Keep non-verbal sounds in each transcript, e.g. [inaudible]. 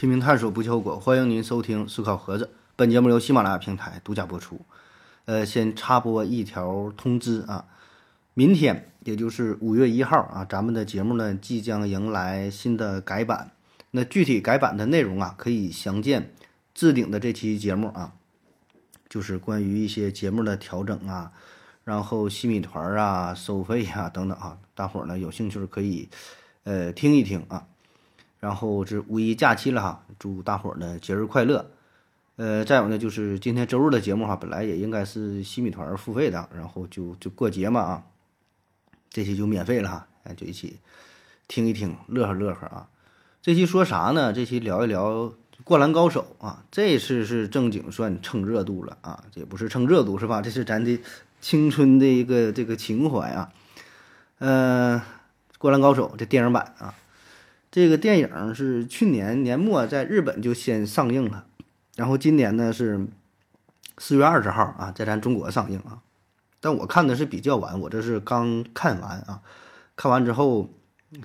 拼命探索，不求果。欢迎您收听思考盒子。本节目由喜马拉雅平台独家播出。呃，先插播一条通知啊，明天也就是五月一号啊，咱们的节目呢即将迎来新的改版。那具体改版的内容啊，可以详见置顶的这期节目啊，就是关于一些节目的调整啊，然后西米团啊、收费啊等等啊，大伙儿呢有兴趣可以呃听一听啊。然后是五一假期了哈，祝大伙儿呢节日快乐。呃，再有呢就是今天周日的节目哈，本来也应该是西米团付费的，然后就就过节嘛啊，这期就免费了哈，哎，就一起听一听，乐呵乐呵啊。这期说啥呢？这期聊一聊《灌篮高手》啊，这次是正经算蹭热度了啊，这也不是蹭热度是吧？这是咱的青春的一个这个情怀啊。呃，《灌篮高手》这电影版啊。这个电影是去年年末在日本就先上映了，然后今年呢是四月二十号啊，在咱中国上映啊。但我看的是比较晚，我这是刚看完啊，看完之后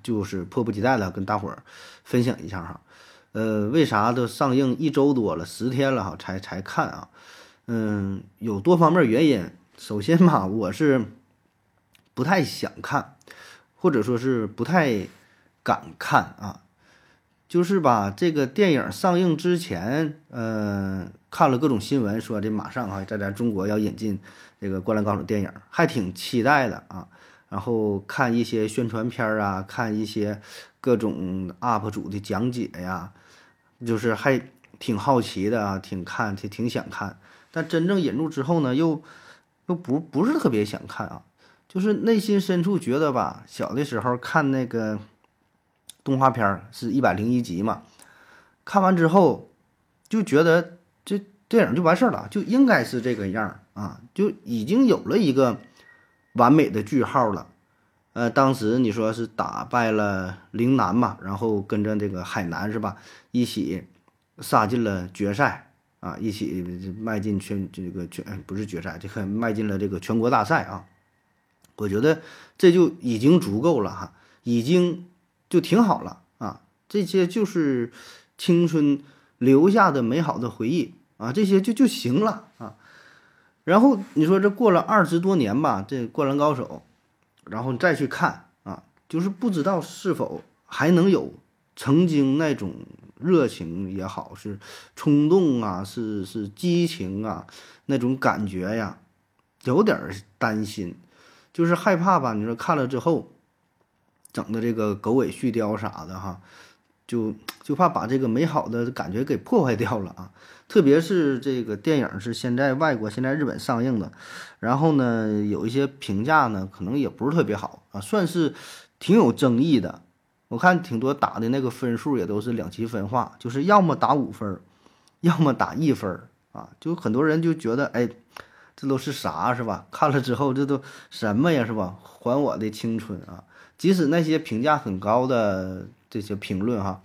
就是迫不及待的跟大伙儿分享一下哈。呃，为啥都上映一周多了，十天了哈才才看啊？嗯，有多方面原因。首先嘛，我是不太想看，或者说是不太。敢看啊，就是吧，这个电影上映之前，嗯，看了各种新闻，说这马上啊，在咱中国要引进这个《灌篮高手》电影，还挺期待的啊。然后看一些宣传片啊，看一些各种 UP 主的讲解呀，就是还挺好奇的啊，挺看，挺挺想看。但真正引入之后呢，又又不不是特别想看啊，就是内心深处觉得吧，小的时候看那个。动画片是一百零一集嘛？看完之后就觉得这电影就完事儿了，就应该是这个样啊，就已经有了一个完美的句号了。呃，当时你说是打败了陵南嘛，然后跟着这个海南是吧，一起杀进了决赛啊，一起迈进全这个全不是决赛，这个迈进了这个全国大赛啊。我觉得这就已经足够了哈，已经。就挺好了啊，这些就是青春留下的美好的回忆啊，这些就就行了啊。然后你说这过了二十多年吧，这《灌篮高手》，然后你再去看啊，就是不知道是否还能有曾经那种热情也好，是冲动啊，是是激情啊，那种感觉呀，有点担心，就是害怕吧。你说看了之后。整的这个狗尾续貂啥的哈，就就怕把这个美好的感觉给破坏掉了啊！特别是这个电影是现在外国现在日本上映的，然后呢有一些评价呢可能也不是特别好啊，算是挺有争议的。我看挺多打的那个分数也都是两极分化，就是要么打五分，要么打一分啊，就很多人就觉得哎，这都是啥是吧？看了之后这都什么呀是吧？还我的青春啊！即使那些评价很高的这些评论哈，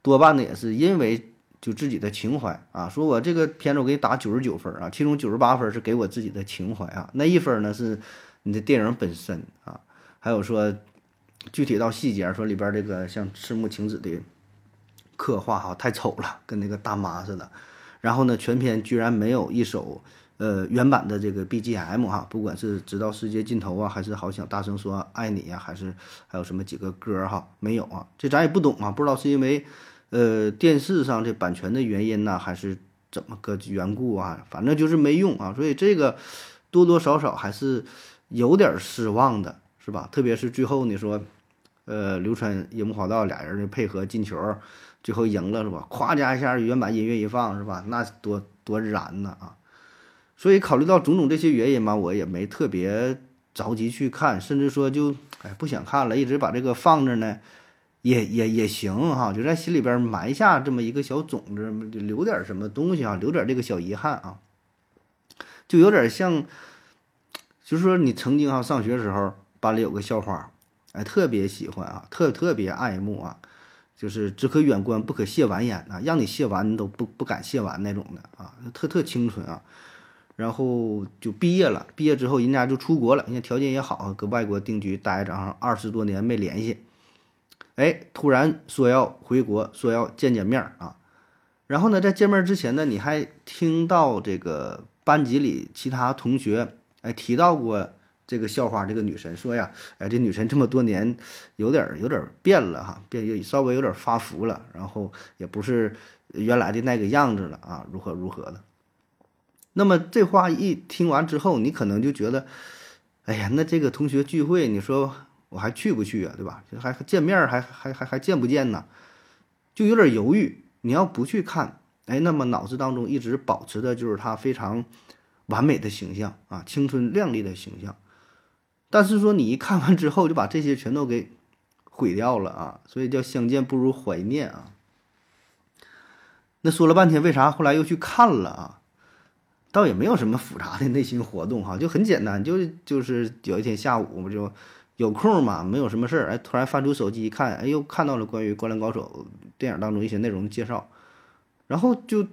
多半呢也是因为就自己的情怀啊，说我这个片子我给你打九十九分啊，其中九十八分是给我自己的情怀啊，那一分呢是你的电影本身啊，还有说具体到细节说里边这个像赤木晴子的刻画哈太丑了，跟那个大妈似的，然后呢全片居然没有一首。呃，原版的这个 BGM 哈，不管是直到世界尽头啊，还是好想大声说爱你呀，还是还有什么几个歌哈，没有啊，这咱也不懂啊，不知道是因为呃电视上这版权的原因呢，还是怎么个缘故啊？反正就是没用啊，所以这个多多少少还是有点失望的，是吧？特别是最后你说，呃，流川樱木花道俩人的配合进球，最后赢了是吧？咵加一下原版音乐一放是吧？那多多燃呢啊！所以考虑到种种这些原因吧，我也没特别着急去看，甚至说就哎不想看了，一直把这个放着呢，也也也行哈，就在心里边埋下这么一个小种子，留点什么东西啊，留点这个小遗憾啊，就有点像，就是说你曾经哈上学时候班里有个校花，哎特别喜欢啊，特特别爱慕啊，就是只可远观不可亵玩焉啊，让你亵玩你都不不敢亵玩那种的啊，特特清纯啊。然后就毕业了，毕业之后人家就出国了，人家条件也好，搁外国定居待着，二十多年没联系，哎，突然说要回国，说要见见面啊，然后呢，在见面之前呢，你还听到这个班级里其他同学哎提到过这个校花这个女神，说呀，哎这女神这么多年有点有点变了哈，变稍微有点发福了，然后也不是原来的那个样子了啊，如何如何的。那么这话一听完之后，你可能就觉得，哎呀，那这个同学聚会，你说我还去不去啊？对吧？还见面还还还还见不见呢？就有点犹豫。你要不去看，哎，那么脑子当中一直保持的就是她非常完美的形象啊，青春靓丽的形象。但是说你一看完之后，就把这些全都给毁掉了啊，所以叫相见不如怀念啊。那说了半天，为啥后来又去看了啊？倒也没有什么复杂的 [laughs] 内心活动哈，就很简单，就就是有一天下午不就有空嘛，没有什么事儿，哎，突然翻出手机一看，哎，又看到了关于《灌篮高手》。电影当中一些内容的介绍，然后就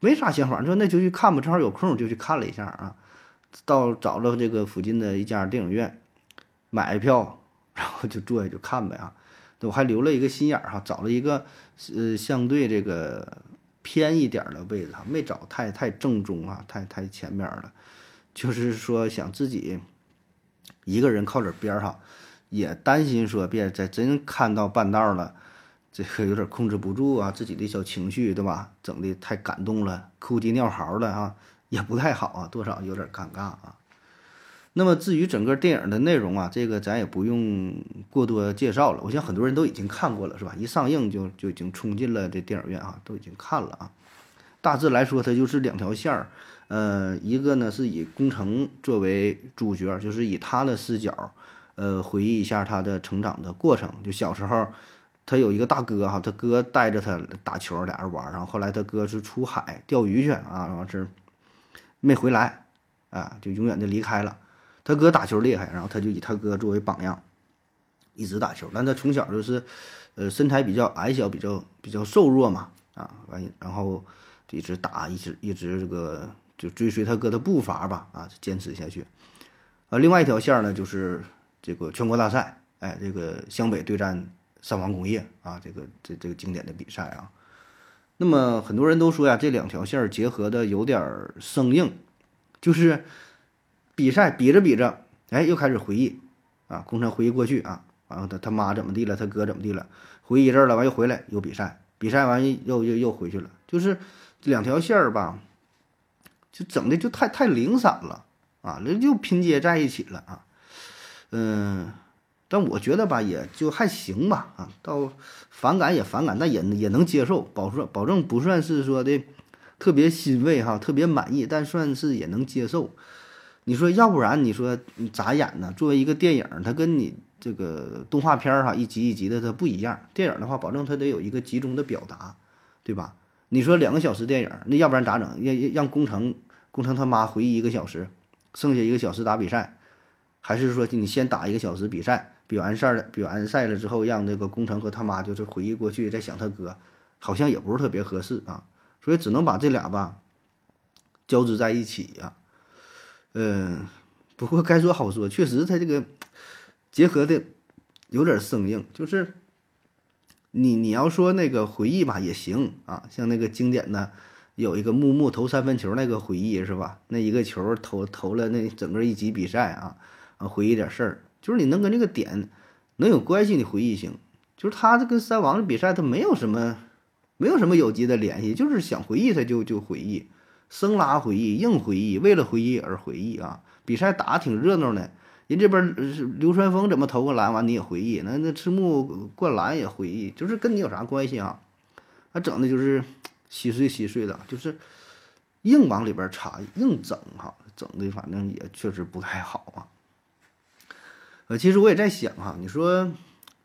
没啥想法，说那就去看吧，正好有空就去看了一下啊。到找了这个附近的一家电影院，买票，[laughs] 然后就坐下就看呗啊。我还留了一个心眼儿哈，找了一个呃相对这个偏一点的位置哈，没找太太正中啊，太太前面了。就是说想自己一个人靠点边儿哈，也担心说别再真看到半道了。这个有点控制不住啊，自己的小情绪，对吧？整的太感动了，哭啼尿嚎的啊，也不太好啊，多少有点尴尬啊。那么至于整个电影的内容啊，这个咱也不用过多介绍了，我想很多人都已经看过了，是吧？一上映就就已经冲进了这电影院啊，都已经看了啊。大致来说，它就是两条线儿，呃，一个呢是以工程作为主角，就是以他的视角，呃，回忆一下他的成长的过程，就小时候。他有一个大哥哈，他哥带着他打球，俩人玩儿，然后后来他哥是出海钓鱼去啊，完事没回来，啊，就永远的离开了。他哥打球厉害，然后他就以他哥作为榜样，一直打球。但他从小就是，呃，身材比较矮小，比较比较瘦弱嘛，啊，完然后一直打，一直一直这个就追随他哥的步伐吧，啊，坚持下去。啊，另外一条线呢，就是这个全国大赛，哎，这个湘北对战。三王工业啊，这个这这个经典的比赛啊，那么很多人都说呀，这两条线结合的有点生硬，就是比赛比着比着，哎，又开始回忆啊，工程回忆过去啊，完了他他妈怎么地了，他哥怎么地了，回忆一阵了，完又回来又比赛，比赛完又又又回去了，就是两条线儿吧，就整的就太太零散了啊，那就拼接在一起了啊，嗯。但我觉得吧，也就还行吧，啊，到反感也反感，但也也能接受，保证保证不算是说的特别欣慰哈，特别满意，但算是也能接受。你说要不然你说你咋演呢？作为一个电影，它跟你这个动画片儿哈一集一集的它不一样。电影的话，保证它得有一个集中的表达，对吧？你说两个小时电影，那要不然咋整？让让工程工程他妈回忆一个小时，剩下一个小时打比赛，还是说你先打一个小时比赛？比完赛了，比完赛了之后，让那个工程和他妈就是回忆过去，再想他哥，好像也不是特别合适啊，所以只能把这俩吧交织在一起呀。嗯，不过该说好说，确实他这个结合的有点生硬，就是你你要说那个回忆吧也行啊，像那个经典的有一个木木投三分球那个回忆是吧？那一个球投投了那整个一集比赛啊，啊回忆点事儿。就是你能跟这个点能有关系的回忆性，就是他这跟三王的比赛，他没有什么，没有什么有机的联系，就是想回忆他就就回忆，生拉回忆，硬回忆，为了回忆而回忆啊！比赛打挺热闹的，人这边流川枫怎么投个篮完你也回忆，那那赤木灌篮也回忆，就是跟你有啥关系啊？他整的就是稀碎稀碎的，就是硬往里边插，硬整哈，整的反正也确实不太好啊。呃，其实我也在想哈，你说，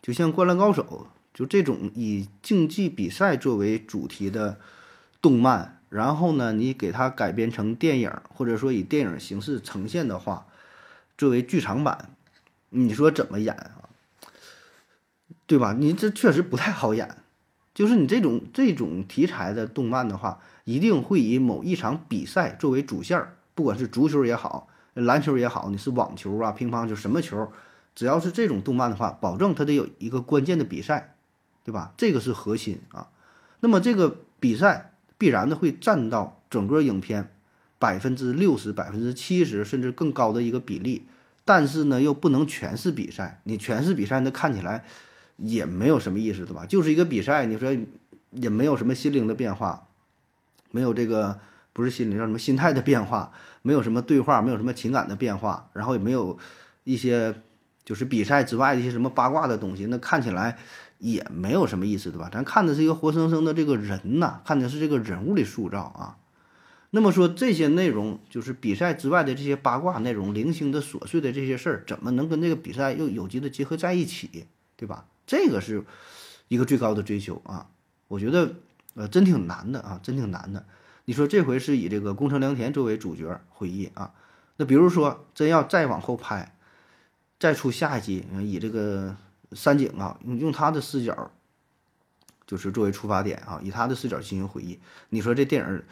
就像《灌篮高手》就这种以竞技比赛作为主题的动漫，然后呢，你给它改编成电影，或者说以电影形式呈现的话，作为剧场版，你说怎么演啊？对吧？你这确实不太好演。就是你这种这种题材的动漫的话，一定会以某一场比赛作为主线儿，不管是足球也好，篮球也好，你是网球啊、乒乓球什么球。只要是这种动漫的话，保证它得有一个关键的比赛，对吧？这个是核心啊。那么这个比赛必然的会占到整个影片百分之六十、百分之七十甚至更高的一个比例。但是呢，又不能全是比赛，你全是比赛，那看起来也没有什么意思，对吧？就是一个比赛，你说也没有什么心灵的变化，没有这个不是心灵叫什么心态的变化，[laughs] 没有什么对话，没有什么情感的变化，然后也没有一些就是比赛之外的一些什么八卦的东西，那看起来也没有什么意思，对吧？咱看的是一个活生生的这个人呐，看的是这个人物的塑造啊。那么说这些内容就是比赛之外的这些八卦内容、零星的琐碎的这些事儿，怎么能跟这个比赛又有机的结合在一起，对吧？这个是一个最高的追求啊！我觉得呃真挺难的啊，真挺难的。你说这回是以这个宫城良田作为主角回忆啊，那比如说真要再往后拍，再出下一集，以这个三井啊，用用他的视角，就是作为出发点啊，以他的视角进行回忆，你说这电影？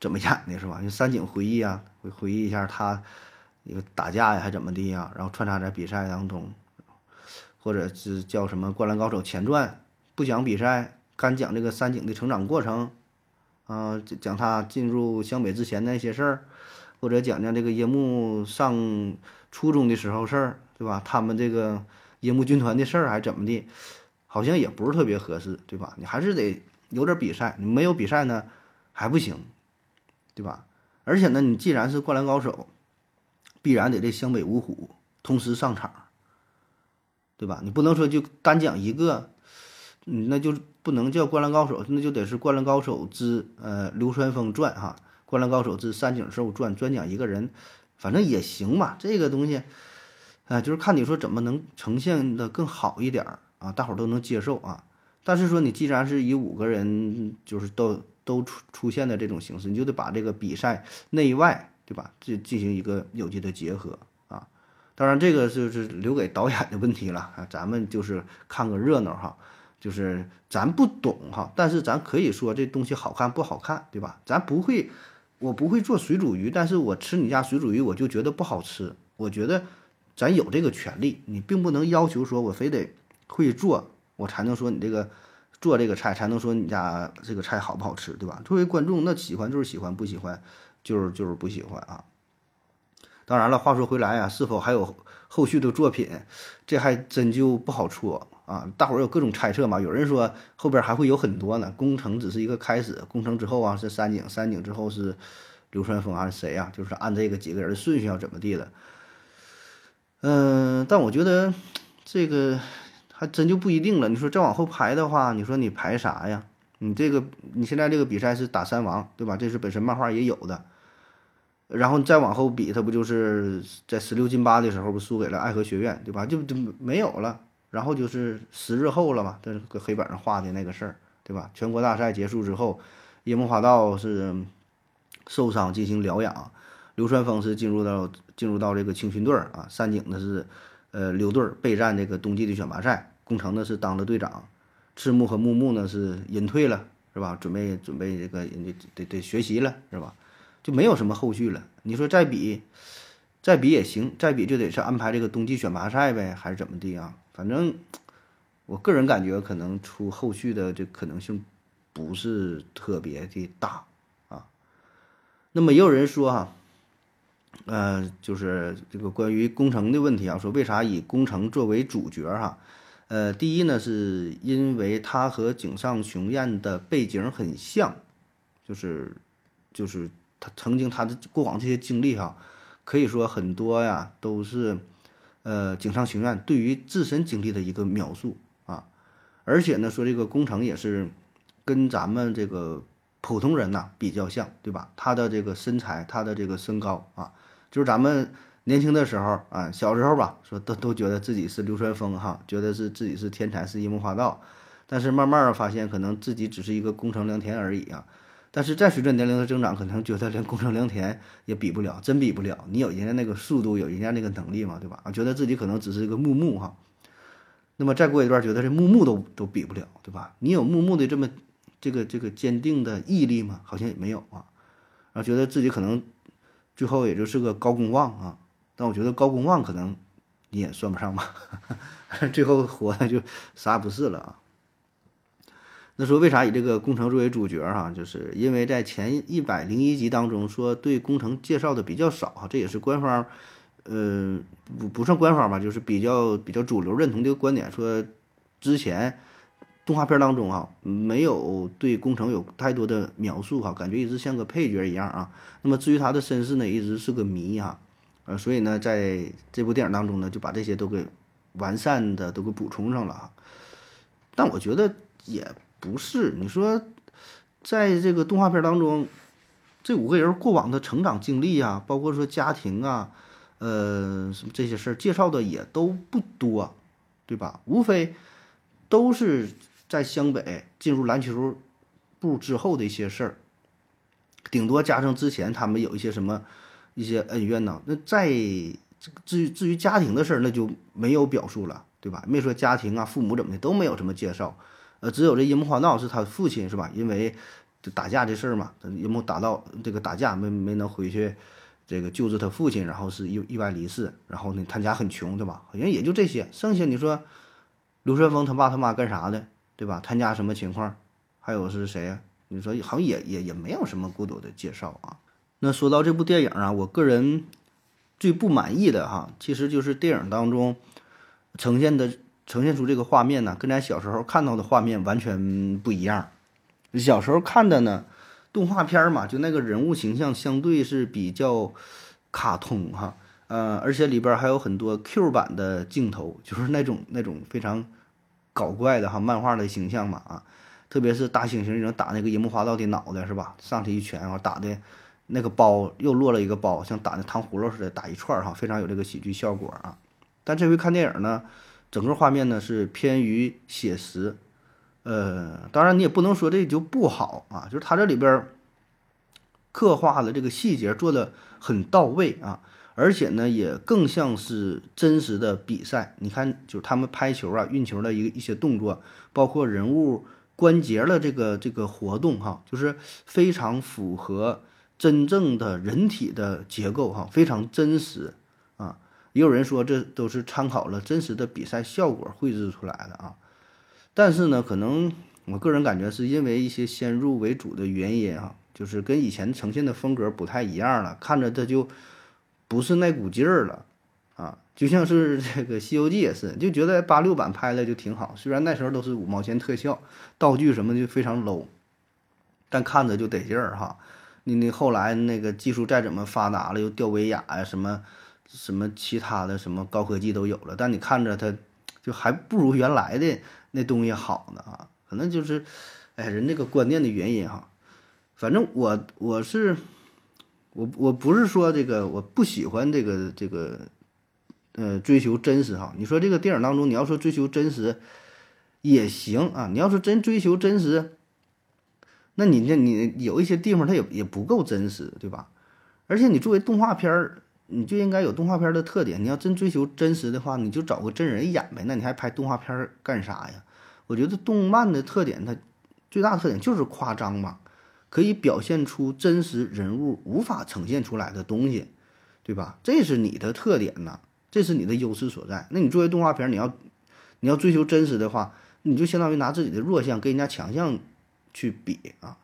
怎么演的是吧？用三井回忆啊，回回忆一下他一个打架呀，还怎么的呀？然后穿插在比赛当中，或者是叫什么《灌篮高手前传》，不讲比赛，干讲这个三井的成长过程，啊，讲他进入湘北之前那些事儿，或者讲讲这个樱木上初中的时候事儿，对吧？他们这个樱木军团的事儿还怎么的？好像也不是特别合适，对吧？你还是得有点比赛，你没有比赛呢还不行。对吧？而且呢，你既然是灌篮高手，必然得这湘北五虎同时上场，对吧？你不能说就单讲一个，嗯，那就不能叫灌篮高手，那就得是灌篮高手之呃流川枫传哈，灌篮高手之三井寿传，专讲一个人，反正也行吧。这个东西，啊，就是看你说怎么能呈现的更好一点儿啊，大伙儿都能接受啊。但是说你既然是以五个人，就是都。都出出现的这种形式，你就得把这个比赛内外，对吧？进进行一个有机的结合啊。当然，这个就是留给导演的问题了啊。咱们就是看个热闹哈，就是咱不懂哈，但是咱可以说这东西好看不好看，对吧？咱不会，我不会做水煮鱼，但是我吃你家水煮鱼，我就觉得不好吃。我觉得咱有这个权利，你并不能要求说我非得会做，我才能说你这个。做这个菜才能说你家这个菜好不好吃，对吧？作为观众，那喜欢就是喜欢，不喜欢就是就是不喜欢啊。当然了，话说回来啊，是否还有后续的作品，这还真就不好说啊。大伙儿有各种猜测嘛，有人说后边还会有很多呢。工程只是一个开始，工程之后啊是三井，三井之后是流川枫还是谁呀？就是按这个几个人的顺序要怎么地的。嗯，但我觉得 [tsk] 这个。还真就不一定了。你说再往后排的话，你说你排啥呀？你这个你现在这个比赛是打三王，对吧？这是本身漫画也有的。然后你再往后比，他不就是在十六进八的时候不输给了爱河学院，对吧？就就没有了。然后就是十日后了嘛，这搁黑板上画的那个事儿，对吧？全国大赛结束之后，樱木花道是受伤进行疗养，流川枫是进入到进入到这个青训队啊，三井呢是。呃，留队备战这个冬季的选拔赛，工程呢是当了队长，赤木和木木呢是隐退了，是吧？准备准备这个得得得学习了，是吧？就没有什么后续了。你说再比，再比也行，再比就得是安排这个冬季选拔赛呗，还是怎么地啊？反正我个人感觉，可能出后续的这可能性不是特别的大啊。那么也有人说哈。呃，就是这个关于工程的问题啊，说为啥以工程作为主角哈？呃，第一呢，是因为他和井上雄彦的背景很像，就是就是他曾经他的过往这些经历哈，可以说很多呀都是呃井上雄彦对于自身经历的一个描述啊，而且呢，说这个工程也是跟咱们这个普通人呐比较像，对吧？他的这个身材，他的这个身高啊。就是咱们年轻的时候啊，小时候吧，说都都觉得自己是流川枫哈，觉得是自己是天才，是樱木花道。但是慢慢的发现，可能自己只是一个工程良田而已啊。但是再随着年龄的增长，可能觉得连工程良田也比不了，真比不了。你有人家那个速度，有人家那个能力嘛，对吧？觉得自己可能只是一个木木哈。那么再过一段，觉得这木木都都比不了，对吧？你有木木的这么这个这个坚定的毅力吗？好像也没有啊。然后觉得自己可能。最后也就是个高公望啊，但我觉得高公望可能你也算不上吧，[laughs] 最后活的就啥也不是了啊。那说为啥以这个工程作为主角哈？就是因为在前一百零一集当中说对工程介绍的比较少哈，这也是官方，呃，不不算官方吧，就是比较比较主流认同这个观点，说之前动画片当中啊没有对工程有太多的描述哈，感觉一直像个配角一样啊。那么至于他的身世呢，一直是个谜哈，呃，所以呢，在这部电影当中呢，就把这些都给完善的都给补充上了。但我觉得也不是，你说，在这个动画片当中，这五个人过往的成长经历啊，包括说家庭啊，呃，什么这些事儿介绍的也都不多，对吧？无非都是在湘北进入篮球部之后的一些事儿，顶多加上之前他们有一些什么一些恩怨呢？那在至于至于家庭的事儿，那就没有表述了。对吧？没说家庭啊，父母怎么的都没有什么介绍，呃，只有这樱木花道是他父亲是吧？因为打架这事儿嘛，樱木打到这个打架没没能回去，这个救治他父亲，然后是意意外离世，然后呢，他家很穷，对吧？好像也就这些，剩下你说流川枫他爸他妈干啥的，对吧？他家什么情况？还有是谁？你说好像也也也没有什么过多的介绍啊。那说到这部电影啊，我个人最不满意的哈，其实就是电影当中。呈现的呈现出这个画面呢，跟咱小时候看到的画面完全不一样。小时候看的呢，动画片嘛，就那个人物形象相对是比较卡通哈，呃，而且里边还有很多 Q 版的镜头，就是那种那种非常搞怪的哈漫画的形象嘛啊，特别是大猩猩那种打那个樱木花道的脑袋是吧？上去一拳，然后打的那个包又落了一个包，像打那糖葫芦似的打一串哈，非常有这个喜剧效果啊。但这回看电影呢，整个画面呢是偏于写实，呃，当然你也不能说这就不好啊，就是它这里边刻画的这个细节做的很到位啊，而且呢也更像是真实的比赛。你看，就是他们拍球啊、运球的一个一些动作，包括人物关节的这个这个活动哈，就是非常符合真正的人体的结构哈，非常真实啊。也有人说这都是参考了真实的比赛效果绘制出来的啊，但是呢，可能我个人感觉是因为一些先入为主的原因啊，就是跟以前呈现的风格不太一样了，看着它就不是那股劲儿了啊，就像是 [laughs] 这个《西游记》也是，就觉得八六版拍的就挺好，虽然那时候都是五毛钱特效，道具什么就非常 low，但看着就得劲儿哈。你你后来那个技术再怎么发达了，又吊威亚呀什么。什么其他的什么高科技都有了，但你看着它，就还不如原来的那东西好呢啊！可能就是，哎，人这个观念的原因哈。反正我我是，我我不是说这个我不喜欢这个这个，呃，追求真实哈。你说这个电影当中，你要说追求真实也行啊。你要是真追求真实，那你这你有一些地方它也也不够真实，对吧？而且你作为动画片儿。你就应该有动画片的特点。你要真追求真实的话，你就找个真人演呗。那你还拍动画片干啥呀？我觉得动漫的特点，它最大特点就是夸张嘛，可以表现出真实人物无法呈现出来的东西，对吧？这是你的特点呐，这是你的优势所在。那你作为动画片，你要你要追求真实的话，你就相当于拿自己的弱项跟人家强项去比啊。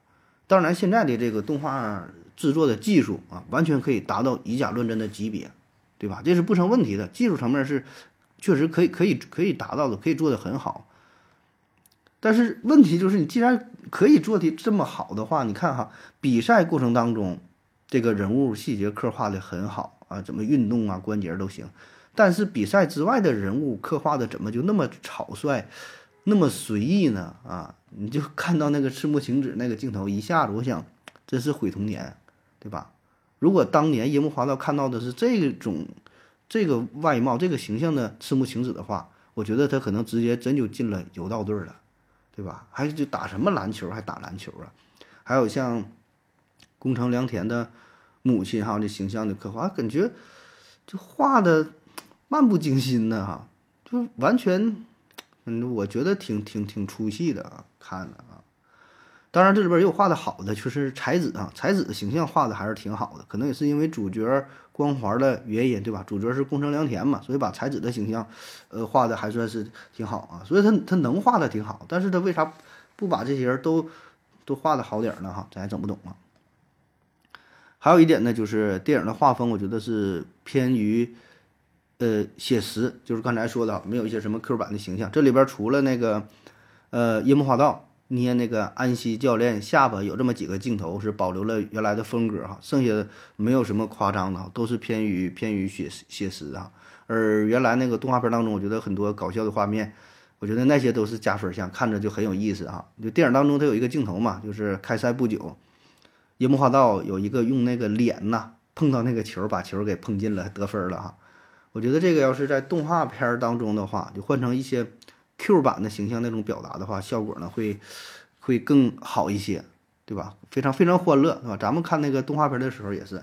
当然，现在的这个动画。制作的技术啊，完全可以达到以假乱真的级别，对吧？这是不成问题的，技术层面是确实可以、可以、可以达到的，可以做得很好。但是问题就是，你既然可以做的这么好的话，你看哈，比赛过程当中这个人物细节刻画的很好啊，怎么运动啊，关节都行。但是比赛之外的人物刻画的怎么就那么草率、那么随意呢？啊，你就看到那个赤木晴子那个镜头，一下子我想，真是毁童年。对吧？如果当年樱木花道看到的是这种这个外貌、这个形象的赤木晴子的话，我觉得他可能直接真就进了柔道队了，对吧？还就打什么篮球，还打篮球啊？还有像宫城良田的母亲还有，这形象的刻画，感觉就画的漫不经心的哈，就完全，嗯，我觉得挺挺挺出戏的啊，看的。当然，这里边也有画的好的，就是才子啊，才子的形象画的还是挺好的，可能也是因为主角光环的原因，对吧？主角是宫城良田嘛，所以把才子的形象，呃，画的还算是挺好啊。所以他他能画的挺好，但是他为啥不把这些人都都画的好点呢哈，咱还整不懂啊。还有一点呢，就是电影的画风，我觉得是偏于呃写实，就是刚才说的，没有一些什么 Q 版的形象。这里边除了那个呃樱木花道捏那个安西教练下巴有这么几个镜头是保留了原来的风格哈，剩下的没有什么夸张的，都是偏于偏于写写实啊。而原来那个动画片当中，我觉得很多搞笑的画面，我觉得那些都是加分项，看着就很有意思哈。就电影当中它有一个镜头嘛，就是开赛不久。樱木花道有一个用那个脸呐碰到那个球，把球给碰进了，得分了哈。我觉得这个要是在动画片当中的话，就换成一些 Q 版的形象那种表达的话，效果呢会会更好一些，对吧？非常非常欢乐，是吧？咱们看那个动画片的时候也是，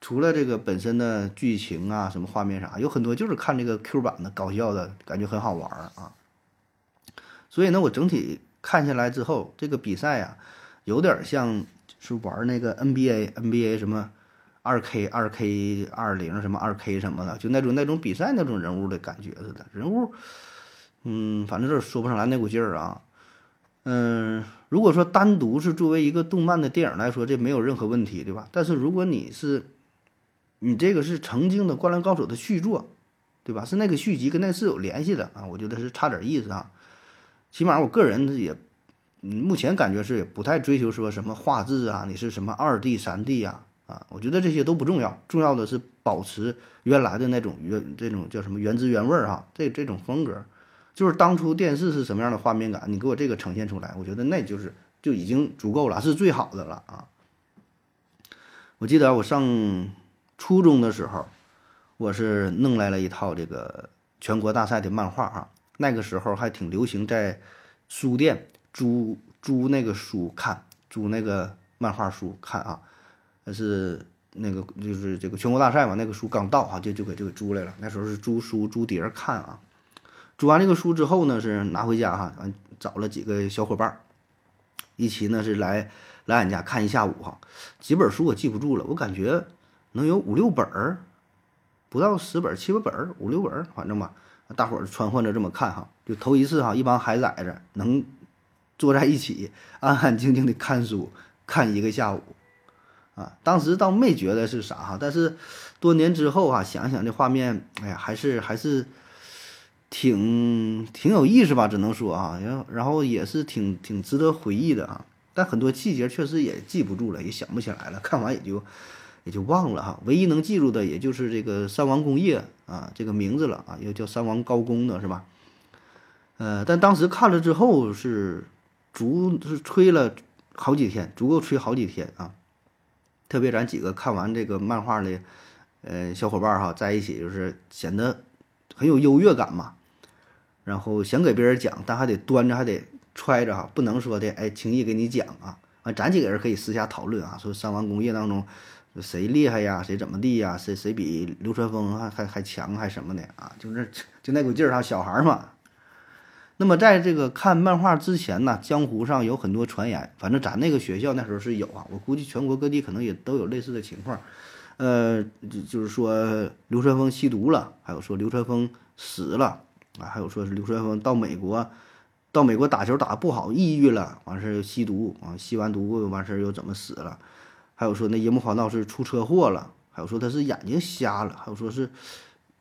除了这个本身的剧情啊，什么画面啥，有很多就是看这个 Q 版的搞笑的感觉很好玩啊。所以呢，我整体看下来之后，这个比赛啊，有点像。是玩那个 NBA，NBA 什么二 K、二 K 二零什么二 K 什么的，就那种那种比赛那种人物的感觉似的。人物，嗯，反正就是说不上来那股劲儿啊。嗯，如果说单独是作为一个动漫的电影来说，这没有任何问题，对吧？但是如果你是，你这个是曾经的《灌篮高手》的续作，对吧？是那个续集跟那是有联系的啊，我觉得是差点意思啊。起码我个人也。目前感觉是也不太追求说什么画质啊，你是什么二 D、三 D 呀？啊，我觉得这些都不重要，重要的是保持原来的那种原这种叫什么原汁原味儿哈，这这种风格，就是当初电视是什么样的画面感，你给我这个呈现出来，我觉得那就是就已经足够了，是最好的了啊。我记得我上初中的时候，我是弄来了一套这个全国大赛的漫画哈，那个时候还挺流行在书店。租租那个书看，租那个漫画书看啊，那是那个就是这个全国大赛嘛，那个书刚到啊，就就给就给租来了。那时候是租书租碟看啊，读完这个书之后呢，是拿回家哈，找了几个小伙伴儿，一起呢是来来俺家看一下午哈。几本书我记不住了，我感觉能有五六本儿，不到十本七八本儿，五六本儿，反正吧，大伙儿穿换着这么看哈，就头一次哈，一帮孩子在这能。坐在一起，安安静静的看书，看一个下午，啊，当时倒没觉得是啥哈，但是多年之后啊，想想这画面，哎呀，还是还是挺挺有意思吧，只能说啊，然后也是挺挺值得回忆的啊，但很多细节确实也记不住了，也想不起来了，看完也就也就忘了哈，唯一能记住的也就是这个三王工业啊这个名字了啊，又叫三王高工的是吧？呃，但当时看了之后是。足是吹了好几天，足够吹好几天啊！特别咱几个看完这个漫画的，呃，小伙伴哈，在一起就是显得很有优越感嘛。然后想给别人讲，但还得端着，还得揣着哈，不能说的哎轻易给你讲啊。啊，咱几个人可以私下讨论啊，说三王工业当中谁厉害呀，谁怎么地呀，谁谁比流川枫还还还强还什么的啊？就是就那股劲儿哈，小孩嘛。那么在这个看漫画之前呢，江湖上有很多传言，反正咱那个学校那时候是有啊，我估计全国各地可能也都有类似的情况，呃，就就是说流川枫吸毒了，还有说流川枫死了啊，还有说是流川枫到美国，到美国打球打不好，抑郁了，完事儿又吸毒啊，吸完毒完事儿又怎么死了，还有说那樱木花道是出车祸了，还有说他是眼睛瞎了，还有说是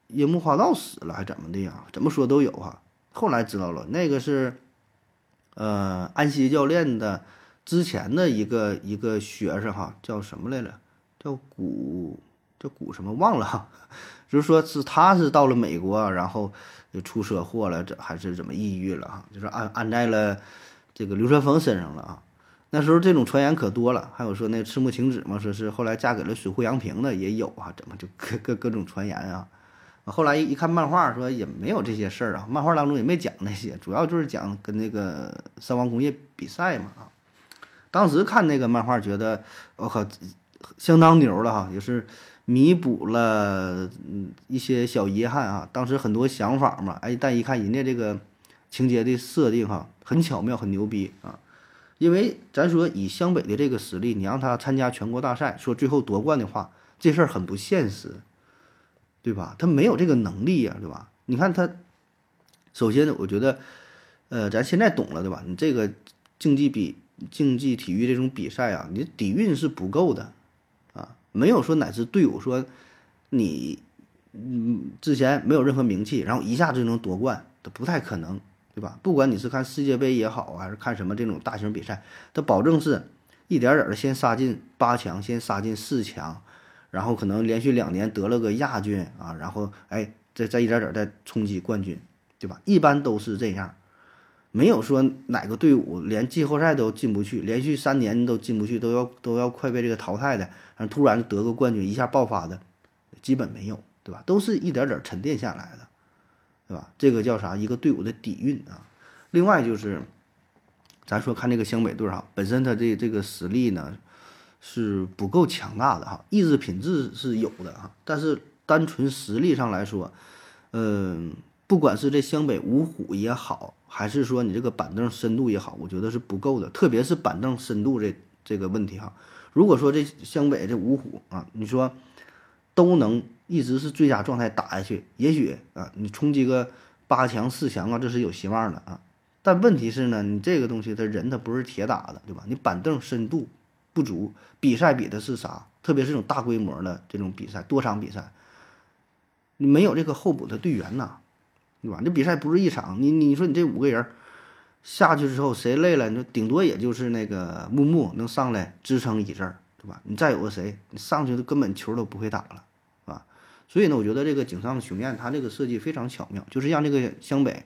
樱木花道死了还怎么的呀？怎么说都有哈。后来知道了，那个是，呃，安西教练的之前的一个一个学生哈，叫什么来着？叫古叫古什么忘了哈，就是说是他是到了美国，然后就出车祸了，这还是怎么抑郁了哈？就是安安在了这个流川枫身上了啊。那时候这种传言可多了，还有说那赤木晴子嘛，说是后来嫁给了水户洋平的也有啊，怎么就各各各种传言啊？后来一一看漫画，说也没有这些事儿啊，漫画当中也没讲那些，主要就是讲跟那个三王工业比赛嘛啊。当时看那个漫画，觉得我靠，相当牛了哈，也是弥补了嗯一些小遗憾啊。当时很多想法嘛，哎，但一看人家这个情节的设定哈，很巧妙，很牛逼啊。因为咱说以湘北的这个实力，你让他参加全国大赛，说最后夺冠的话，这事儿很不现实。对吧？他没有这个能力呀，对吧？你看他，首先呢，我觉得，呃，咱现在懂了，对吧？你这个竞技比竞技体育这种比赛啊，你底蕴是不够的，没有说哪支队伍说你嗯之前没有任何名气，然后一下就能夺冠，这不太可能，对吧？不管你是看世界杯也好，还是看什么这种大型比赛，它保证是一点点的先杀进八强，先杀进四强，然后可能连续两年得了个亚军啊，然后哎再再一点点再冲击冠军，对吧？一般都是这样。没有说哪个队伍连季后赛都进不去，连续三年都进不去，都要都要快被这个淘汰的，然后突然得个冠军，一下爆发的，基本没有，对吧？都是一点点沉淀下来的，对吧？这个叫啥？一个队伍的底蕴啊。另外就是，咱说看这个湘北队哈，本身他这这个实力呢是不够强大的哈，意志品质是有的哈，但是单纯实力上来说，嗯。不管是这湘北五虎也好，还是说你这个板凳深度也好，我觉得是不够的，特别是板凳深度这这个问题哈。如果说这湘北这五虎啊，你说都能一直是最佳状态打下去，也许啊，你冲击个八强四强啊，这是有希望的啊。但问题是呢，你这个东西他人他不是铁打的，对吧？你板凳深度不足，比赛比的是啥？特别是这种大规模的这种比赛，多场比赛，你没有这个候补的队员呐。对吧？这比赛不是一场，你你说你这五个人下去之后谁累了？你顶多也就是那个木木能上来支撑一阵儿，对吧？你再有个谁，你上去根本球都不会打了，啊！所以呢，我觉得这个井上雄彦他这个设计非常巧妙，就是让这个湘北，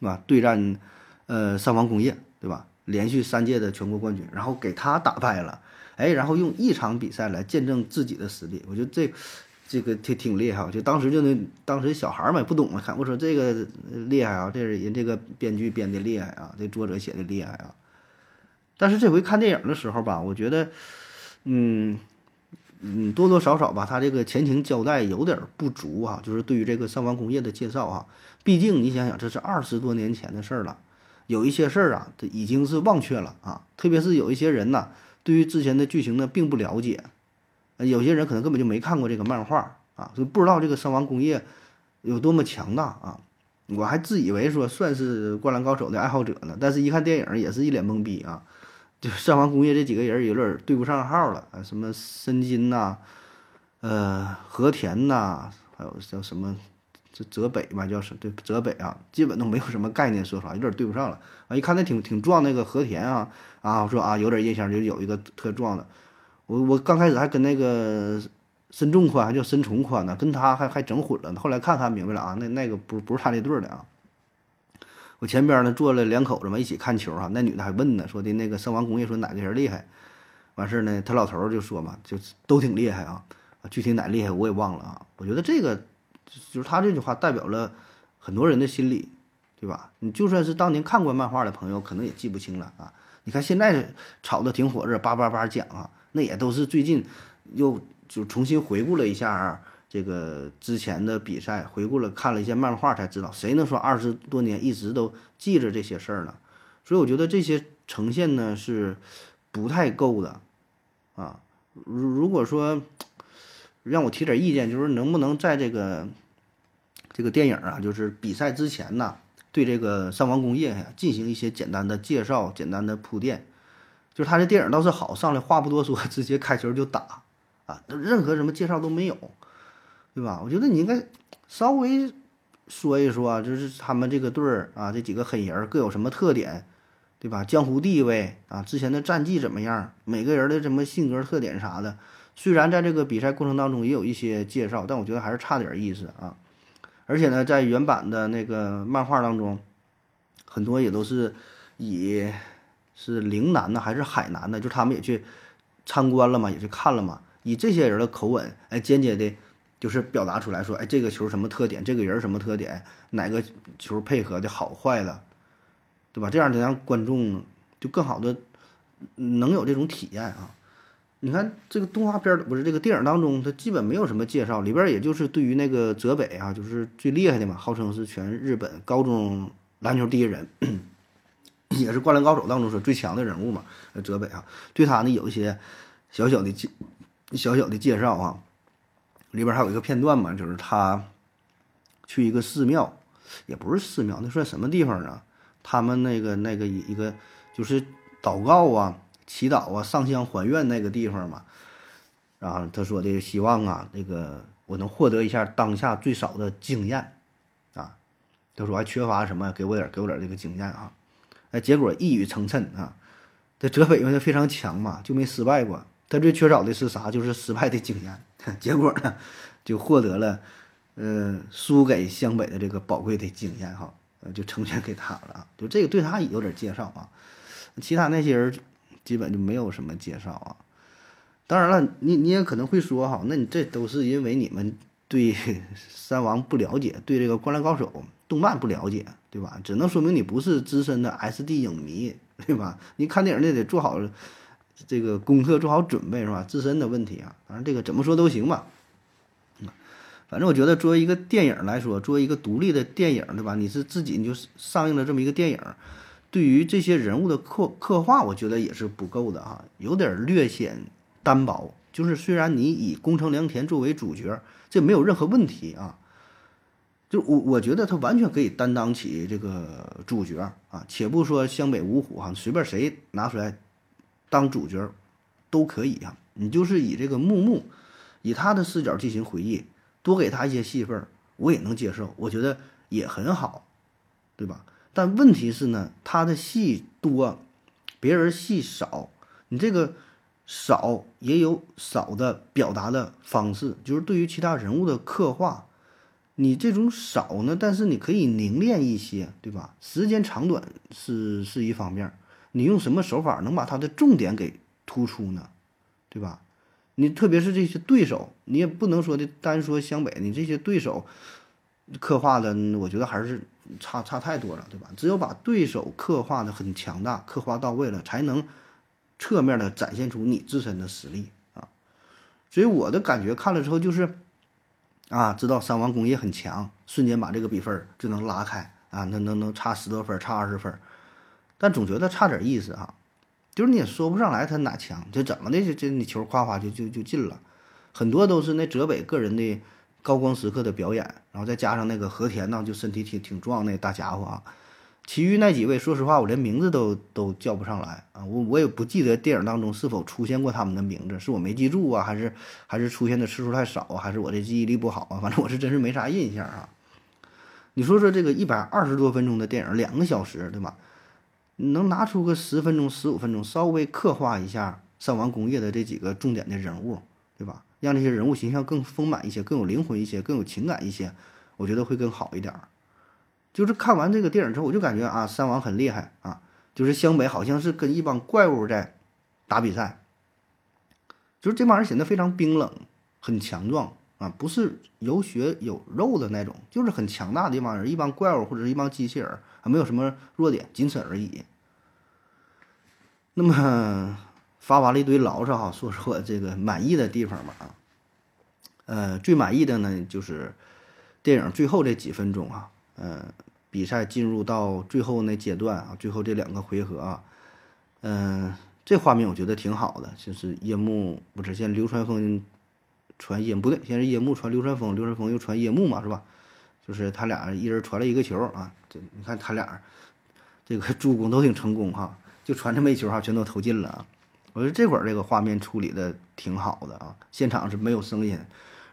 对吧？对战呃上方工业，对吧？连续三届的全国冠军，然后给他打败了，哎，然后用一场比赛来见证自己的实力，我觉得这。这个挺挺厉害，就当时就那当时小孩儿嘛不懂啊，看我说这个厉害啊，这是人这个编剧编的厉害啊，这作者写的厉害啊。但是这回看电影的时候吧，我觉得，嗯嗯，多多少少吧，他这个前情交代有点不足啊，就是对于这个上方工业的介绍啊，毕竟你想想，这是二十多年前的事儿了，有一些事儿啊，这已经是忘却了啊，特别是有一些人呢，对于之前的剧情呢并不了解。有些人可能根本就没看过这个漫画啊，就不知道这个三王工业有多么强大啊！我还自以为说算是灌篮高手的爱好者呢，但是一看电影也是一脸懵逼啊！就三王工业这几个人有点对不上号了啊，什么申金呐，呃，和田呐，还有叫什么这泽北吧，叫是对泽北啊，基本都没有什么概念，说实话有点对不上了啊！一看那挺挺壮那个和田啊啊，我说啊有点印象，就有一个特壮的。我我刚开始还跟那个申仲宽还叫申崇宽呢，跟他还还整混了呢。后来看看明白了啊，那那个不不是他那队的啊。我前边呢坐了两口子嘛，一起看球哈。那女的还问呢，说的那个圣王工业说哪个人厉害？完事呢，他老头就说嘛，就都挺厉害啊。具体哪厉害我也忘了啊。我觉得这个就是他这句话代表了很多人的心理，对吧？你就算是当年看过漫画的朋友，可能也记不清了啊。你看现在炒的挺火热，叭叭叭讲啊。那也都是最近又就重新回顾了一下这个之前的比赛，回顾了看了一些漫画才知道，谁能说二十多年一直都记着这些事儿呢？所以我觉得这些呈现呢是不太够的啊。如如果说让我提点意见，就是能不能在这个这个电影啊，就是比赛之前呢，对这个上王工业呀进行一些简单的介绍、简单的铺垫。就是他这电影倒是好，上来话不多说，[laughs] 直接开球就打，啊，任何什么介绍都没有，对吧？我觉得你应该稍微说一说，就是他们这个队儿啊，这几个黑人各有什么特点，对吧？江湖地位啊，之前的战绩怎么样？每个人的什么性格特点啥的，虽然在这个比赛过程当中也有一些介绍，但我觉得还是差点意思啊。而且呢，在原版的那个漫画当中，很多也都是以。是陵南呢，还是海南呢？就他们也去参观了嘛，也去看了嘛。以这些人的口吻，哎，间接的，就是表达出来说，哎，这个球什么特点，这个人什么特点，哪个球配合的好坏的，对吧？这样能让观众就更好的能有这种体验啊。你看这个动画片不是这个电影当中，它基本没有什么介绍，里边也就是对于那个泽北啊，就是最厉害的嘛，号称是全日本高中篮球第一人。[clears throat] [clears throat] 也是《灌篮高手》当中说最强的人物嘛，泽北啊，对他呢有一些小小的介小小的介绍啊，里边还有一个片段嘛，就是他去一个寺庙，也不是寺庙，那算什么地方呢？他们那个那个一个就是祷告啊、祈祷啊、上香还愿那个地方嘛。然后他说的希望啊，那个我能获得一下当下最少的经验啊。他说还缺乏什么，给我点给我点这个经验啊。哎，结果一语成谶啊。这浙北因为他非常强嘛，就没失败过。他最缺少的是啥？就是失败的经验。[laughs] 结果呢，就获得了，呃，输给湘北的这个宝贵的经验哈，呃，就成全给他了。就这个对他也有点介绍啊，其他那些人基本就没有什么介绍啊。当然了，你你也可能会说哈，那你这都是因为你们对 [laughs] 三王不了解，对这个《灌篮高手》动漫不了解，对吧？只能说明你不是资深的 SD 影迷，对吧？你看电影那得做好这个功课，做好准备，是吧？自身的问题啊，反正这个怎么说都行吧。反正我觉得作为一个电影来说，作为一个独立的电影，对吧？你是自己你就上映了这么一个电影，对于这些人物的刻刻画，我觉得也是不够的啊，有点略显。单薄就是虽然你以宫城良田作为主角，这没有任何问题啊。就我我觉得他完全可以担当起这个主角啊。且不说湘北五虎哈，随便谁拿出来当主角都可以啊。你就是以这个木木，以他的视角进行回忆，多给他一些戏份，我也能接受，我觉得也很好，对吧？但问题是呢，他的戏多，别人戏少，你这个。少也有少的表达的方式，就是对于其他人物的刻画，你这种少呢，但是你可以凝练一些，对吧？时间长短是是一方面，你用什么手法能把它的重点给突出呢？对吧？你特别是这些对手，你也不能说的单说湘北，你这些对手刻画的，我觉得还是差差太多了，对吧？只有把对手刻画的很强大，刻画到位了，才能。侧面的展现出你自身的实力啊，所以我的感觉看了之后就是，啊，知道三王工业很强，瞬间把这个比分就能拉开啊，能能能差十多分，差二十分，但总觉得差点意思哈，就是你也说不上来他哪强，就怎么的就就你球夸夸就就就进了，很多都是那泽北个人的高光时刻的表演，然后再加上那个和田呢，就身体挺挺壮那大家伙啊。其余那几位，说实话，我连名字都都叫不上来啊！我我也不记得电影当中是否出现过他们的名字，是我没记住啊，还是还是出现的次数太少啊，还是我的记忆力不好啊？反正我是真是没啥印象啊！你说说这个一百二十多分钟的电影，两个小时，对吧？能拿出个十分钟、十五分钟，稍微刻画一下上完工业的这几个重点的人物，对吧？让这些人物形象更丰满一些，更有灵魂一些，更有情感一些，我觉得会更好一点儿。就是看完这个电影之后，我就感觉啊，三王很厉害啊。就是湘北好像是跟一帮怪物在打比赛，就是这帮人显得非常冰冷，很强壮啊，不是有血有肉的那种，就是很强大的一帮人，一帮怪物或者是一帮机器人，还没有什么弱点，仅此而已。那么发完了一堆牢骚哈，说说这个满意的地方吧啊，呃，最满意的呢就是电影最后这几分钟啊。嗯，比赛进入到最后那阶段啊，最后这两个回合啊，嗯，这画面我觉得挺好的，就是夜幕不是先流川枫传夜不对，先是夜幕传流川枫，流川枫又传夜幕嘛，是吧？就是他俩一人传了一个球啊，这你看他俩这个助攻都挺成功哈，就传这么一球哈，全都投进了啊。我觉得这会儿这个画面处理的挺好的啊，现场是没有声音，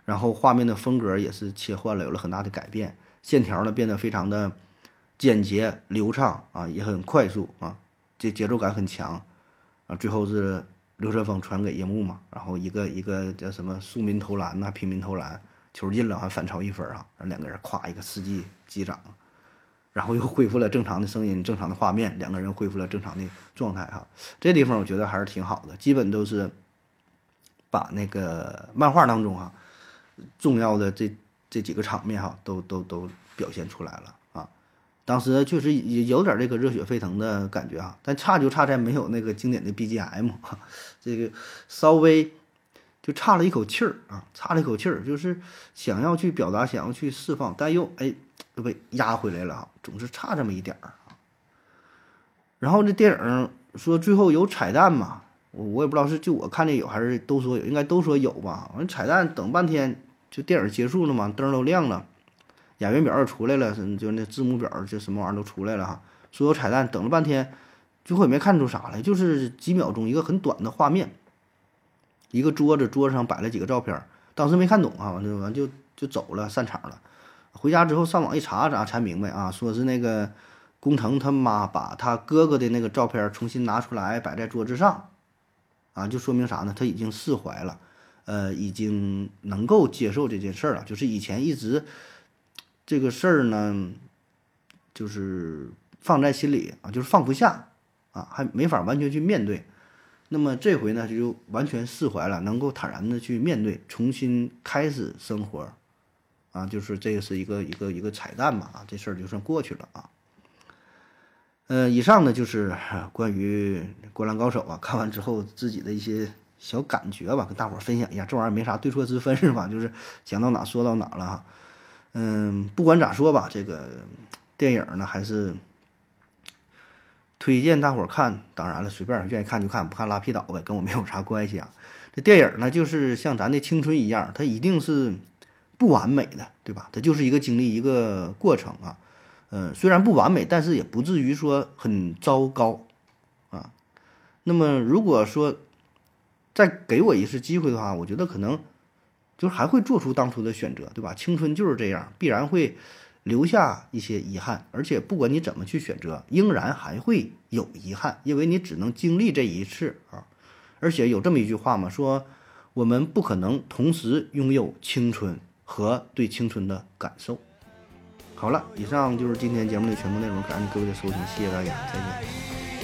然后画面的风格也是切换了，有了很大的改变。线条呢变得非常的简洁流畅啊，也很快速啊，这节奏感很强啊。最后是流川枫传给樱木嘛，然后一个一个叫什么庶民投篮呐，平民投篮，球进了还反超一分啊，然后两个人咵一个世纪击掌，然后又恢复了正常的声音、正常的画面，两个人恢复了正常的状态哈。这地方我觉得还是挺好的，基本都是把那个漫画当中啊重要的这。这几个场面哈，都都都表现出来了啊！当时确实也有点这个热血沸腾的感觉啊，但差就差在没有那个经典的 BGM，这个稍微就差了一口气儿啊，差了一口气儿，就是想要去表达，想要去释放，但又哎又被压回来了啊，总是差这么一点儿啊。然后这电影说最后有彩蛋嘛，我我也不知道是就我看见有还是都说有，应该都说有吧。完彩蛋等半天。就电影结束了嘛，灯都亮了，演员表也出来了，就那字幕表，就什么玩意儿都出来了哈。所有彩蛋等了半天，最后也没看出啥来，就是几秒钟一个很短的画面，一个桌子桌子上摆了几个照片，当时没看懂啊，完就完就就走了，散场了。回家之后上网一查，咋才明白啊？说是那个工藤他妈把他哥哥的那个照片重新拿出来摆在桌子上，啊，就说明啥呢？他已经释怀了，呃，已经能够接受这件事儿了。就是以前一直这个事儿呢，就是放在心里啊，就是放不下啊，还没法完全去面对。那么这回呢，就完全释怀了，能够坦然的去面对，重新开始生活。啊，就是这个是一个一个一个彩蛋嘛，啊，这事儿就算过去了啊。呃，以上呢就是关于《灌篮高手》啊，看完之后自己的一些小感觉吧，跟大伙儿分享一下。这玩意儿没啥对错之分是吧？就是讲到哪说到哪了哈。嗯，不管咋说吧，这个电影呢还是推荐大伙儿看。当然了，随便愿意看就看，不看拉皮倒呗，跟我没有啥关系啊。这电影呢，就是像咱的青春一样，它一定是。不完美的，对吧？它就是一个经历，一个过程啊。嗯，虽然不完美，但是也不至于说很糟糕啊。那么，如果说再给我一次机会的话，我觉得可能就是还会做出当初的选择，对吧？青春就是这样，必然会留下一些遗憾，而且不管你怎么去选择，仍然还会有遗憾，因为你只能经历这一次啊。而且有这么一句话嘛，说我们不可能同时拥有青春。和对青春的感受。好了，以上就是今天节目的全部内容，感谢各位的收听，谢谢大家，再见。